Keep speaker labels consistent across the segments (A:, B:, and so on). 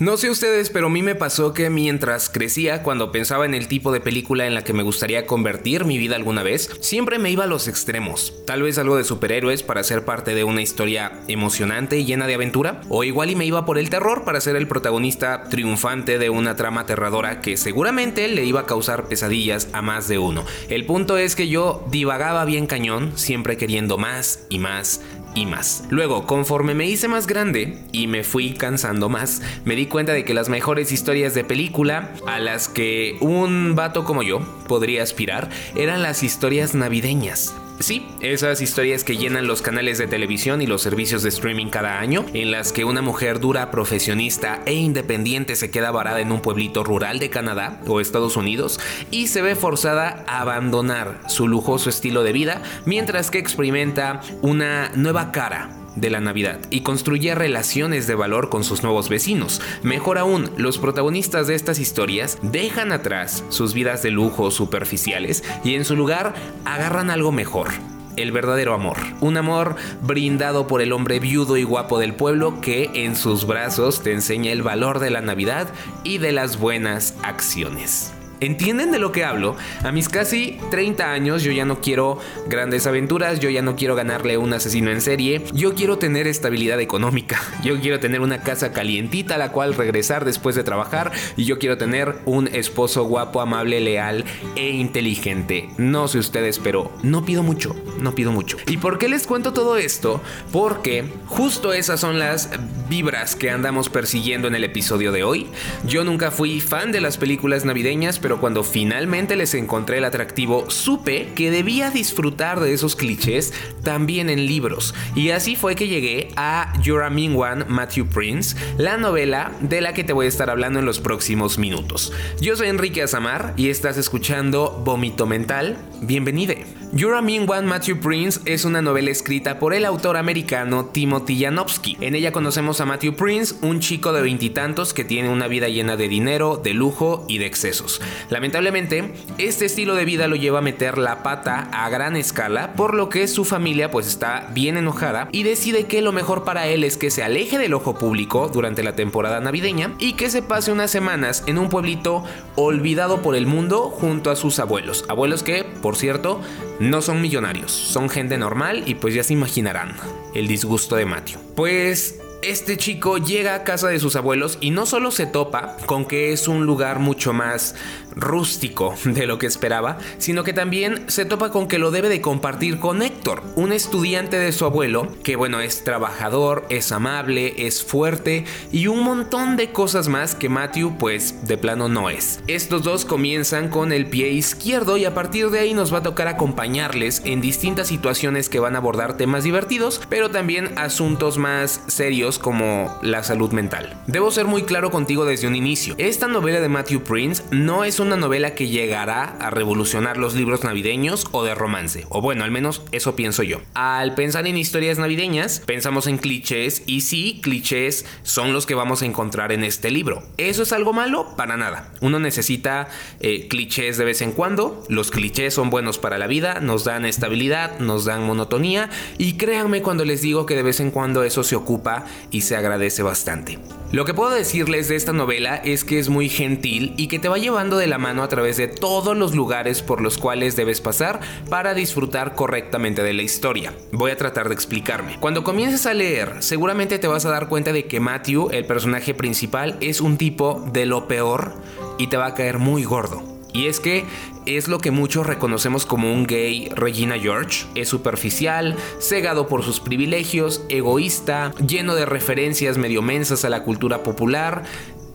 A: No sé ustedes, pero a mí me pasó que mientras crecía, cuando pensaba en el tipo de película en la que me gustaría convertir mi vida alguna vez, siempre me iba a los extremos. Tal vez algo de superhéroes para ser parte de una historia emocionante y llena de aventura, o igual y me iba por el terror para ser el protagonista triunfante de una trama aterradora que seguramente le iba a causar pesadillas a más de uno. El punto es que yo divagaba bien cañón, siempre queriendo más y más y más. Luego, conforme me hice más grande y me fui cansando más, me di cuenta de que las mejores historias de película a las que un vato como yo podría aspirar eran las historias navideñas. Sí, esas historias que llenan los canales de televisión y los servicios de streaming cada año, en las que una mujer dura, profesionista e independiente se queda varada en un pueblito rural de Canadá o Estados Unidos y se ve forzada a abandonar su lujoso estilo de vida mientras que experimenta una nueva cara de la Navidad y construye relaciones de valor con sus nuevos vecinos. Mejor aún, los protagonistas de estas historias dejan atrás sus vidas de lujo superficiales y en su lugar agarran algo mejor. El verdadero amor. Un amor brindado por el hombre viudo y guapo del pueblo que en sus brazos te enseña el valor de la Navidad y de las buenas acciones. ¿Entienden de lo que hablo? A mis casi 30 años yo ya no quiero grandes aventuras, yo ya no quiero ganarle un asesino en serie, yo quiero tener estabilidad económica, yo quiero tener una casa calientita a la cual regresar después de trabajar y yo quiero tener un esposo guapo, amable, leal e inteligente. No sé ustedes, pero no pido mucho, no pido mucho. ¿Y por qué les cuento todo esto? Porque justo esas son las vibras que andamos persiguiendo en el episodio de hoy. Yo nunca fui fan de las películas navideñas, pero cuando finalmente les encontré el atractivo, supe que debía disfrutar de esos clichés también en libros. Y así fue que llegué a You're a Mean One, Matthew Prince, la novela de la que te voy a estar hablando en los próximos minutos. Yo soy Enrique Azamar y estás escuchando Vómito Mental. Bienvenido. You're a Mean One, Matthew Prince es una novela escrita por el autor americano Timothy Janowski. En ella conocemos a Matthew Prince, un chico de veintitantos que tiene una vida llena de dinero, de lujo y de excesos. Lamentablemente, este estilo de vida lo lleva a meter la pata a gran escala, por lo que su familia pues está bien enojada y decide que lo mejor para él es que se aleje del ojo público durante la temporada navideña y que se pase unas semanas en un pueblito olvidado por el mundo junto a sus abuelos. Abuelos que, por cierto, no son millonarios, son gente normal y pues ya se imaginarán el disgusto de Matthew. Pues este chico llega a casa de sus abuelos y no solo se topa con que es un lugar mucho más rústico de lo que esperaba, sino que también se topa con que lo debe de compartir con Héctor, un estudiante de su abuelo, que bueno, es trabajador, es amable, es fuerte y un montón de cosas más que Matthew pues de plano no es. Estos dos comienzan con el pie izquierdo y a partir de ahí nos va a tocar acompañarles en distintas situaciones que van a abordar temas divertidos, pero también asuntos más serios como la salud mental. Debo ser muy claro contigo desde un inicio, esta novela de Matthew Prince no es una novela que llegará a revolucionar los libros navideños o de romance, o bueno, al menos eso pienso yo. Al pensar en historias navideñas, pensamos en clichés y sí, clichés son los que vamos a encontrar en este libro. ¿Eso es algo malo? Para nada. Uno necesita eh, clichés de vez en cuando, los clichés son buenos para la vida, nos dan estabilidad, nos dan monotonía y créanme cuando les digo que de vez en cuando eso se ocupa y se agradece bastante. Lo que puedo decirles de esta novela es que es muy gentil y que te va llevando de la mano a través de todos los lugares por los cuales debes pasar para disfrutar correctamente de la historia. Voy a tratar de explicarme. Cuando comiences a leer, seguramente te vas a dar cuenta de que Matthew, el personaje principal, es un tipo de lo peor y te va a caer muy gordo. Y es que es lo que muchos reconocemos como un gay Regina George. Es superficial, cegado por sus privilegios, egoísta, lleno de referencias medio mensas a la cultura popular.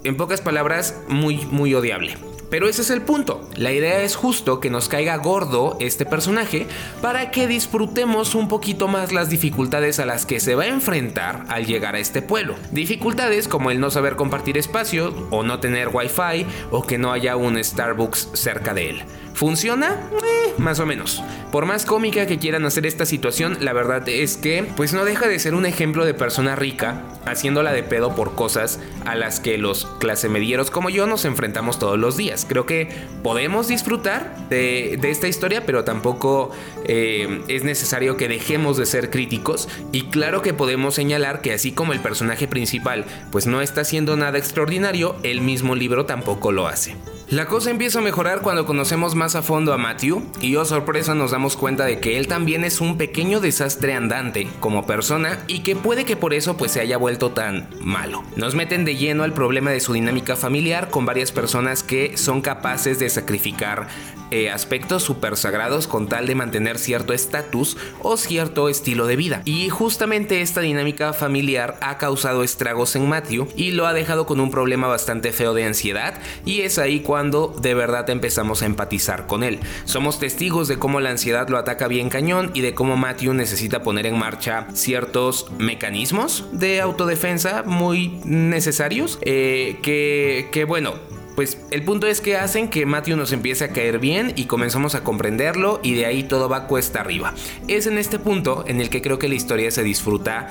A: En pocas palabras, muy, muy odiable. Pero ese es el punto. La idea es justo que nos caiga gordo este personaje para que disfrutemos un poquito más las dificultades a las que se va a enfrentar al llegar a este pueblo. Dificultades como el no saber compartir espacio o no tener wifi o que no haya un Starbucks cerca de él. ¿Funciona? Eh, más o menos. Por más cómica que quieran hacer esta situación, la verdad es que pues no deja de ser un ejemplo de persona rica haciéndola de pedo por cosas a las que los clase medieros como yo nos enfrentamos todos los días. Creo que podemos disfrutar de, esta historia, pero tampoco eh, es necesario que dejemos de ser críticos. Y claro que podemos señalar que así como el personaje principal pues no está haciendo nada extraordinario, el mismo libro tampoco lo hace. La cosa empieza a mejorar cuando conocemos más a fondo a Matthew y oh sorpresa nos damos cuenta de que él también es un pequeño desastre andante como persona y que puede que por eso pues se haya vuelto tan malo. Nos meten de lleno al problema de su dinámica familiar con varias personas que son capaces de sacrificar eh, aspectos super sagrados con tal de mantener cierto estatus o cierto estilo de vida. Y justamente esta dinámica familiar ha causado estragos en Matthew y lo ha dejado con un problema bastante feo de ansiedad y es ahí cuando de verdad empezamos a empatizar con él. Somos testigos de cómo la ansiedad lo ataca bien cañón y de cómo Matthew necesita poner en marcha ciertos mecanismos de autodefensa muy necesarios eh, que, que bueno pues el punto es que hacen que Matthew nos empiece a caer bien y comenzamos a comprenderlo y de ahí todo va cuesta arriba. Es en este punto en el que creo que la historia se disfruta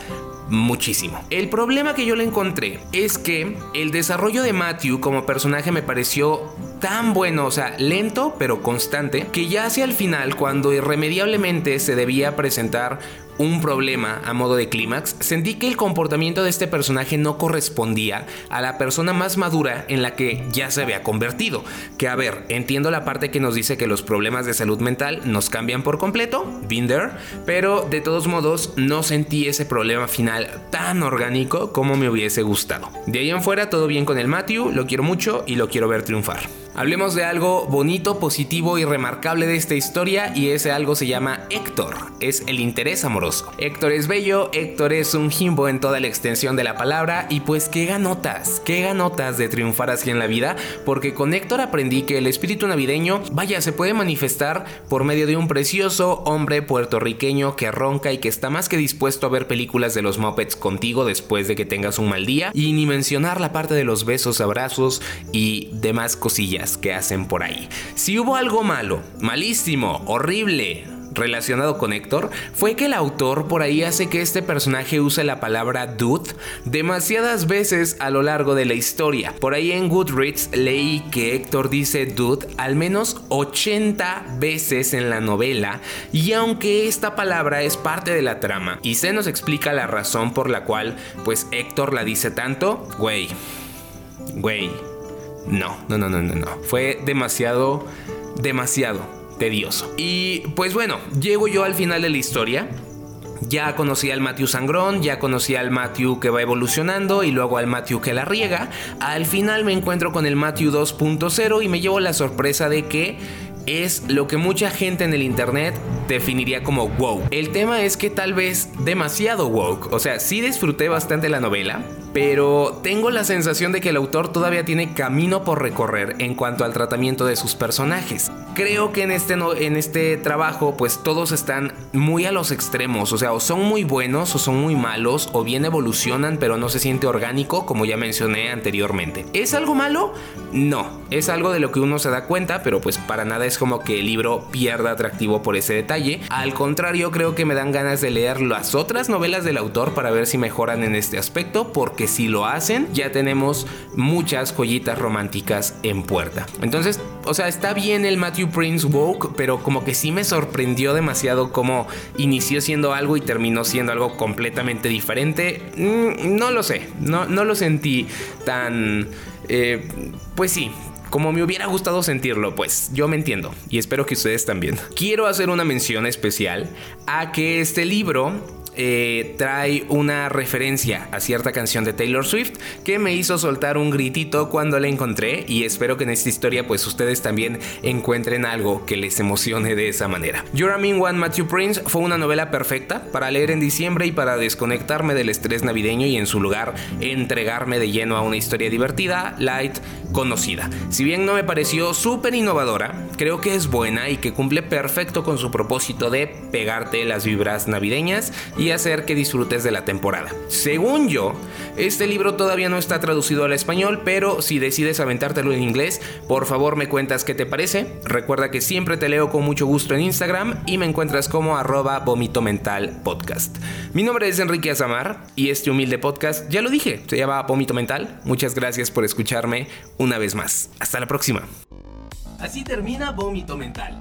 A: muchísimo. El problema que yo le encontré es que el desarrollo de Matthew como personaje me pareció tan bueno, o sea, lento pero constante, que ya hacia el final, cuando irremediablemente se debía presentar un problema a modo de clímax, sentí que el comportamiento de este personaje no correspondía a la persona más madura en la que ya se había convertido. Que a ver, entiendo la parte que nos dice que los problemas de salud mental nos cambian por completo, Binder, pero de todos modos no sentí ese problema final tan orgánico como me hubiese gustado. De ahí en fuera todo bien con el Matthew, lo quiero mucho y lo quiero ver triunfar. Hablemos de algo bonito, positivo y remarcable de esta historia y ese algo se llama Héctor, es el interés amoroso. Héctor es bello, Héctor es un jimbo en toda la extensión de la palabra y pues qué ganotas, qué ganotas de triunfar así en la vida, porque con Héctor aprendí que el espíritu navideño, vaya, se puede manifestar por medio de un precioso hombre puertorriqueño que ronca y que está más que dispuesto a ver películas de los Muppets contigo después de que tengas un mal día y ni mencionar la parte de los besos, abrazos y demás cosillas que hacen por ahí. Si hubo algo malo, malísimo, horrible, relacionado con Héctor fue que el autor por ahí hace que este personaje use la palabra dude demasiadas veces a lo largo de la historia. Por ahí en Goodreads leí que Héctor dice dude al menos 80 veces en la novela y aunque esta palabra es parte de la trama y se nos explica la razón por la cual pues Héctor la dice tanto, güey, güey, no, no, no, no, no, no. Fue demasiado, demasiado tedioso. Y pues bueno, llego yo al final de la historia. Ya conocí al Matthew Sangrón, ya conocí al Matthew que va evolucionando y luego al Matthew que la riega. Al final me encuentro con el Matthew 2.0 y me llevo la sorpresa de que es lo que mucha gente en el internet definiría como wow. El tema es que tal vez demasiado woke. O sea, sí disfruté bastante la novela, pero tengo la sensación de que el autor todavía tiene camino por recorrer en cuanto al tratamiento de sus personajes. Creo que en este, en este trabajo pues todos están muy a los extremos, o sea, o son muy buenos o son muy malos, o bien evolucionan pero no se siente orgánico como ya mencioné anteriormente. ¿Es algo malo? No, es algo de lo que uno se da cuenta, pero pues para nada es como que el libro pierda atractivo por ese detalle. Al contrario, creo que me dan ganas de leer las otras novelas del autor para ver si mejoran en este aspecto, porque si lo hacen, ya tenemos muchas joyitas románticas en puerta. Entonces, o sea, está bien el Matthew Prince Woke, pero como que sí me sorprendió demasiado cómo inició siendo algo y terminó siendo algo completamente diferente. Mm, no lo sé, no, no lo sentí tan... Eh, pues sí, como me hubiera gustado sentirlo, pues yo me entiendo y espero que ustedes también. Quiero hacer una mención especial a que este libro eh, trae una referencia a cierta canción de Taylor Swift que me hizo soltar un gritito cuando la encontré y espero que en esta historia pues ustedes también encuentren algo que les emocione de esa manera. A Mean One Matthew Prince fue una novela perfecta para leer en diciembre y para desconectarme del estrés navideño y en su lugar entregarme de lleno a una historia divertida, light, conocida. Si bien no me pareció súper innovadora, creo que es buena y que cumple perfecto con su propósito de pegarte las vibras navideñas y hacer que disfrutes de la temporada. Según yo, este libro todavía no está traducido al español, pero si decides aventártelo en inglés, por favor me cuentas qué te parece. Recuerda que siempre te leo con mucho gusto en Instagram y me encuentras como arroba vomito mental podcast. Mi nombre es Enrique Azamar y este humilde podcast, ya lo dije, se llama Vómito Mental. Muchas gracias por escucharme una vez más. Hasta la próxima. Así termina Vómito Mental.